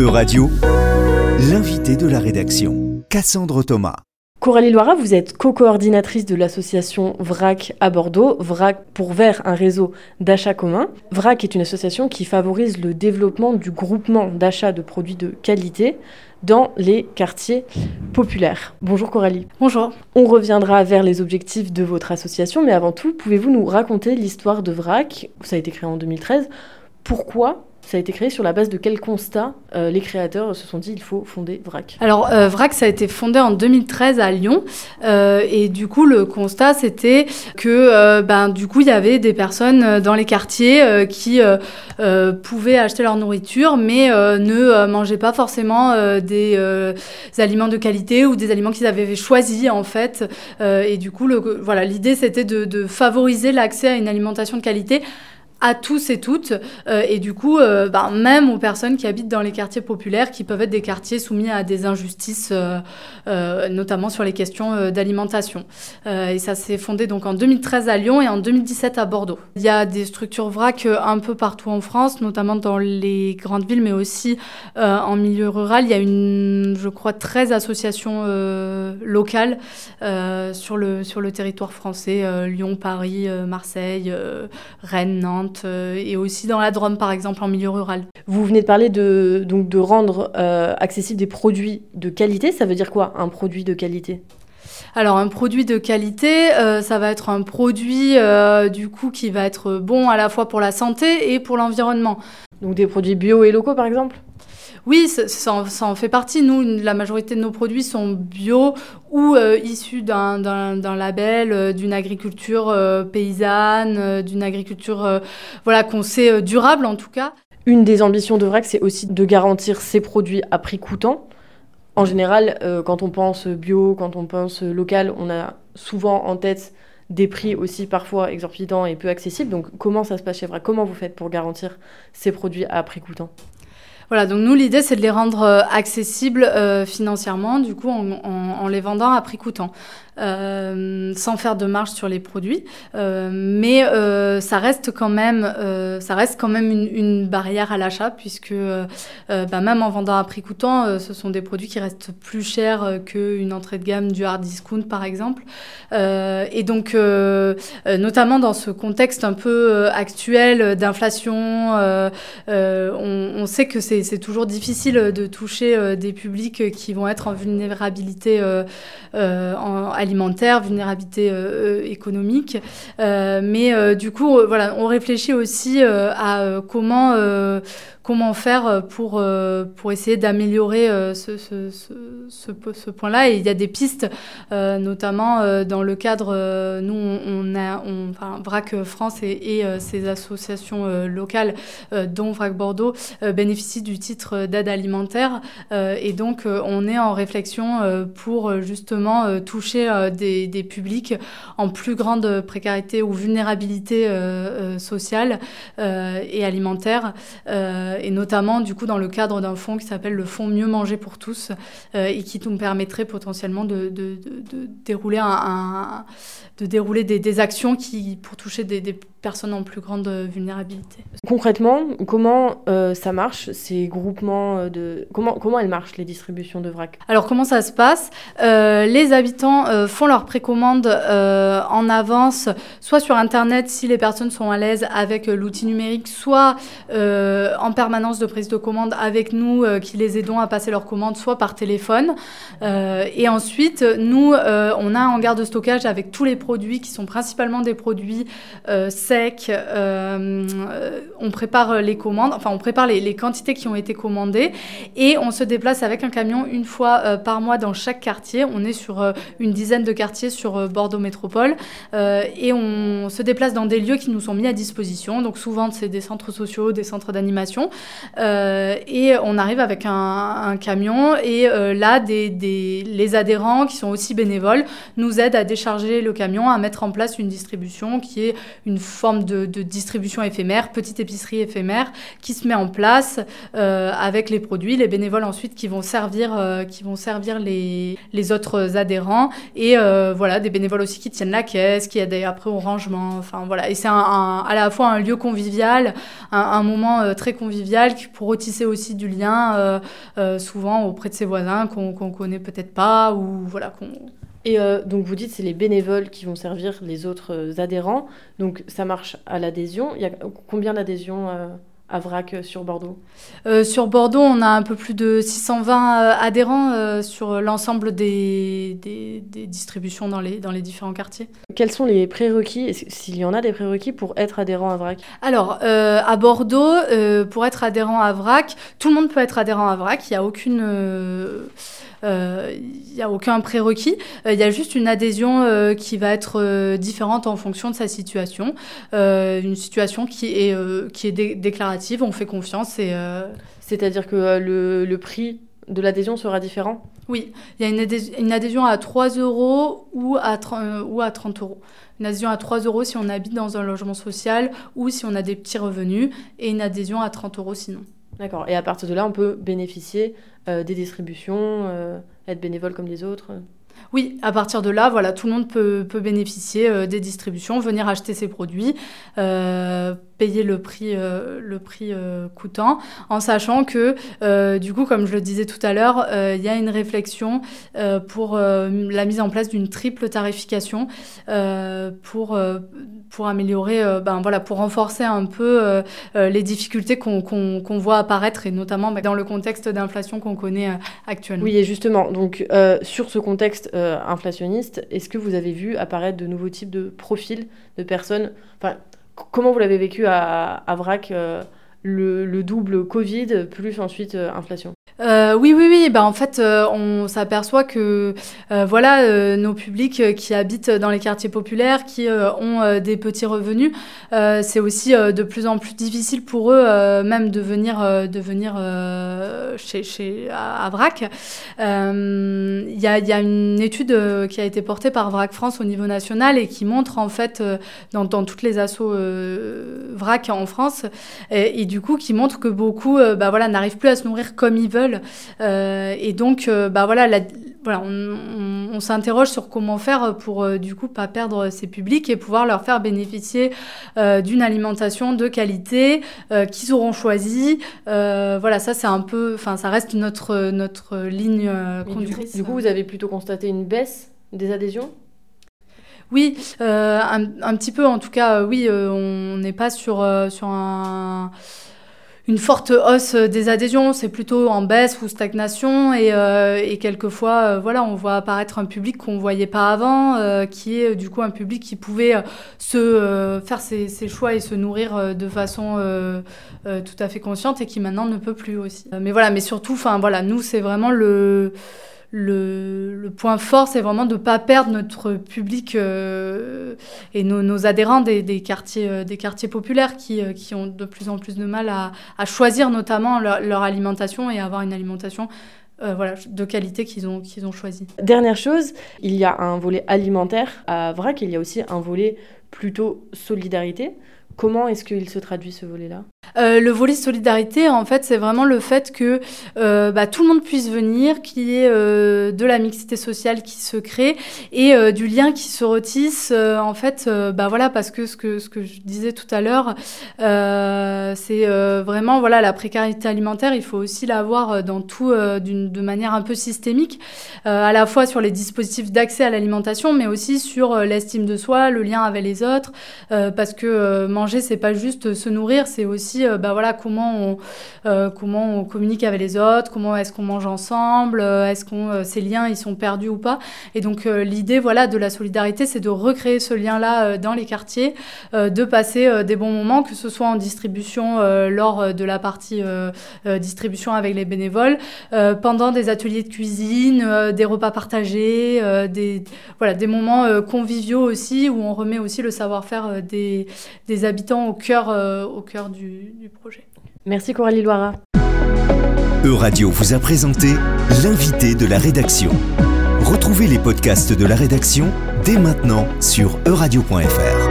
E-Radio, l'invité de la rédaction, Cassandre Thomas. Coralie Loira, vous êtes co-coordinatrice de l'association VRAC à Bordeaux, VRAC pour vers un réseau d'achat commun. VRAC est une association qui favorise le développement du groupement d'achat de produits de qualité dans les quartiers populaires. Bonjour Coralie. Bonjour. On reviendra vers les objectifs de votre association, mais avant tout, pouvez-vous nous raconter l'histoire de VRAC? Ça a été créé en 2013. Pourquoi ça a été créé sur la base de quel constat euh, les créateurs se sont dit il faut fonder VRAC? Alors euh, VRAC ça a été fondé en 2013 à Lyon. Euh, et du coup le constat c'était que ben du coup il y avait des personnes dans les quartiers qui pouvaient acheter leur nourriture mais ne mangeaient pas forcément des, aliments de qualité ou des aliments qu'ils avaient choisis en fait. Et du coup le, voilà l'idée c'était de, de favoriser l'accès à une alimentation de qualité à tous et toutes, euh, et du coup, euh, bah, même aux personnes qui habitent dans les quartiers populaires, qui peuvent être des quartiers soumis à des injustices, euh, notamment sur les questions d'alimentation. et ça s'est fondé donc en 2013 à Lyon et en 2017 à Bordeaux. Il y a des structures VRAC un peu partout en France, notamment dans les grandes villes, mais aussi en milieu rural. Il y a une, je crois, 13 associations locales sur, le, sur le territoire français, Lyon, Paris, Marseille, Rennes, Nantes. Euh, et aussi dans la Drôme, par exemple, en milieu rural. Vous venez de parler de, donc, de rendre euh, accessibles des produits de qualité. Ça veut dire quoi, un produit de qualité? Alors un produit de qualité, euh, ça va être un produit du coup qui va être bon à la fois pour la santé et pour l'environnement. Donc des produits bio et locaux par exemple? Oui, ça, en fait partie. Nous, la majorité de nos produits sont bio ou euh, issus d'un label, euh, d'une agriculture euh, paysanne, d'une agriculture voilà, qu'on sait durable en tout cas. Une des ambitions de VRAC, c'est aussi de garantir ces produits à prix coûtant. En général, quand on pense bio, quand on pense local, on a souvent en tête des prix aussi parfois exorbitants et peu accessibles. Donc comment ça se passe chez VRAC? Comment vous faites pour garantir ces produits à prix coûtant? Voilà, donc nous, l'idée, c'est de les rendre euh, accessibles euh, financièrement, du coup, en, les vendant à prix coûtant. Euh, sans faire de marge sur les produits. Euh, mais euh, ça reste quand même, ça reste quand même une, barrière à l'achat puisque bah, même en vendant à prix coûtant, ce sont des produits qui restent plus chers qu'une entrée de gamme du hard discount par exemple. et donc, notamment dans ce contexte un peu actuel d'inflation, on, sait que c'est toujours difficile de toucher des publics qui vont être en vulnérabilité en, alimentaire, vulnérabilité euh, euh, économique. Euh, mais du coup, voilà, on réfléchit aussi à comment comment faire euh, pour, euh, pour essayer d'améliorer euh, ce, ce, point-là. Et il y a des pistes, notamment dans le cadre, nous, on, a, on, enfin, VRAC France et, et ses associations locales, dont VRAC Bordeaux, bénéficient du titre d'aide alimentaire. et donc, on est en réflexion pour justement toucher des, des, publics en plus grande précarité ou vulnérabilité sociale et alimentaire et notamment du coup dans le cadre d'un fonds qui s'appelle le fonds Mieux manger pour tous euh, et qui nous permettrait potentiellement de, de, de, dérouler, un, de dérouler des, des, actions qui, pour toucher des, des personnes en plus grande vulnérabilité. Concrètement, comment euh, ça marche, ces groupements euh, de... Comment, comment elles marchent, les distributions de vrac? Alors, comment ça se passe? Euh, Les habitants font leur précommande en avance, soit sur Internet, si les personnes sont à l'aise avec l'outil numérique, soit en permanence de prise de commande avec nous, qui les aidons à passer leur commande, soit par téléphone. et ensuite, nous, on a un hangar de stockage avec tous les produits qui sont principalement des produits sec. Euh, on prépare les commandes, enfin on prépare les, quantités qui ont été commandées et on se déplace avec un camion une fois euh, par mois dans chaque quartier. On est sur euh, une dizaine de quartiers sur Bordeaux Métropole et on se déplace dans des lieux qui nous sont mis à disposition. Donc souvent c'est des centres sociaux, des centres d'animation et on arrive avec un, camion et là des, les adhérents qui sont aussi bénévoles nous aident à décharger le camion, à mettre en place une distribution qui est une forme de, distribution éphémère, petite épicerie éphémère, qui se met en place euh, avec les produits, les bénévoles ensuite qui vont servir, euh, qui vont servir les, les autres adhérents, et euh, voilà, des bénévoles aussi qui tiennent la caisse, qui aident après au rangement, enfin voilà, et c'est à la fois un lieu convivial, un, moment très convivial pour retisser aussi du lien, souvent auprès de ses voisins qu'on ne connaît peut-être pas ou voilà qu'on et donc vous dites c'est les bénévoles qui vont servir les autres adhérents. Donc ça marche à l'adhésion. Il y a combien d'adhésions à VRAC euh, sur Bordeaux euh, Sur Bordeaux, on a un peu plus de 620 euh, adhérents sur l'ensemble des, des, distributions dans les, dans les différents quartiers. Quels sont les prérequis, s'il y en a des prérequis pour être adhérent à VRAC Alors, à Bordeaux, pour être adhérent à VRAC, tout le monde peut être adhérent à VRAC. Il n'y a aucune il euh, n'y a aucun prérequis. Il euh, y a juste une adhésion euh, qui va être différente en fonction de sa situation. une situation qui est, qui est déclarative, on fait confiance. Et, C'est-à-dire que le, le prix de l'adhésion sera différent? Oui, il y a une adhésion, une adhésion, à 3 euros ou à, 30, ou à 30 euros. Une adhésion à 3 euros si on habite dans un logement social ou si on a des petits revenus et une adhésion à 30 euros sinon. D'accord. Et à partir de là, on peut bénéficier euh, des distributions, euh, être bénévole comme les autres oui, à partir de là, voilà, tout le monde peut, peut bénéficier euh, des distributions, venir acheter ses produits, payer le prix, euh, le prix coûtant, en sachant que, du coup, comme je le disais tout à l'heure, il y a une réflexion pour la mise en place d'une triple tarification pour, pour améliorer, ben, voilà, pour renforcer un peu les difficultés qu'on voit apparaître, et notamment ben, dans le contexte d'inflation qu'on connaît actuellement. Oui, et justement, donc sur ce contexte euh, inflationniste, est-ce que vous avez vu apparaître de nouveaux types de profils de personnes Comment vous l'avez vécu à, à VRAC euh, le, double Covid plus ensuite euh, inflation? Euh, oui, oui, oui. Ben, en fait, euh, on s'aperçoit que voilà, nos publics qui habitent dans les quartiers populaires, qui ont des petits revenus, c'est aussi de plus en plus difficile pour eux même de venir, de venir chez, chez, à, VRAC. Il y a, une étude qui a été portée par VRAC France au niveau national et qui montre en fait dans, dans toutes les assos VRAC en France et, du coup qui montre que beaucoup euh, bah, n'arrivent plus à se nourrir comme ils veulent. Euh, et donc, euh, bah, voilà, voilà, on, s'interroge sur comment faire pour du coup pas perdre ces publics et pouvoir leur faire bénéficier d'une alimentation de qualité qu'ils auront choisi. voilà, ça c'est un peu, enfin ça reste notre notre ligne conductrice. Du coup, vous avez plutôt constaté une baisse des adhésions? Oui, un, un, petit peu en tout cas, oui, on n'est pas sur, sur un une forte hausse des adhésions, c'est plutôt en baisse ou stagnation et, euh, et quelquefois euh, voilà, on voit apparaître un public qu'on voyait pas avant euh, qui est du coup un public qui pouvait se faire ses, ses, choix et se nourrir de façon tout à fait consciente et qui maintenant ne peut plus aussi. mais voilà, mais surtout enfin voilà, nous c'est vraiment le le, point fort, c'est vraiment de ne pas perdre notre public euh, et nos, adhérents des, quartiers, euh, des quartiers populaires qui, euh, qui, ont de plus en plus de mal à, choisir notamment leur, alimentation et avoir une alimentation voilà, de qualité qu'ils ont, qu'ils ont choisi. Dernière chose, il y a un volet alimentaire à VRAC, il y a aussi un volet plutôt solidarité. Comment est-ce qu'il se traduit ce volet-là euh, le volet solidarité, en fait, c'est vraiment le fait que euh, bah, tout le monde puisse venir, qu'il y ait euh, de la mixité sociale qui se crée et du lien qui se retisse. en fait, bah voilà, parce que ce que ce que je disais tout à l'heure, c'est vraiment voilà la précarité alimentaire. Il faut aussi la voir dans tout de manière un peu systémique, à la fois sur les dispositifs d'accès à l'alimentation, mais aussi sur l'estime de soi, le lien avec les autres, parce que manger c'est pas juste se nourrir, c'est aussi euh, bah voilà, comment, on, euh, comment on communique avec les autres, comment est-ce qu'on mange ensemble, euh, est-ce qu'on ces liens ils sont perdus ou pas. Et donc l'idée voilà, de la solidarité, c'est de recréer ce lien-là dans les quartiers, de passer des bons moments, que ce soit en distribution lors de la partie distribution avec les bénévoles, pendant des ateliers de cuisine, des repas partagés, des, voilà, des moments conviviaux aussi, où on remet aussi le savoir-faire des, des habitants au cœur, au cœur du, du, projet. Merci Coralie Loira. Euradio vous a présenté l'invité de la rédaction. Retrouvez les podcasts de la rédaction dès maintenant sur euradio.fr.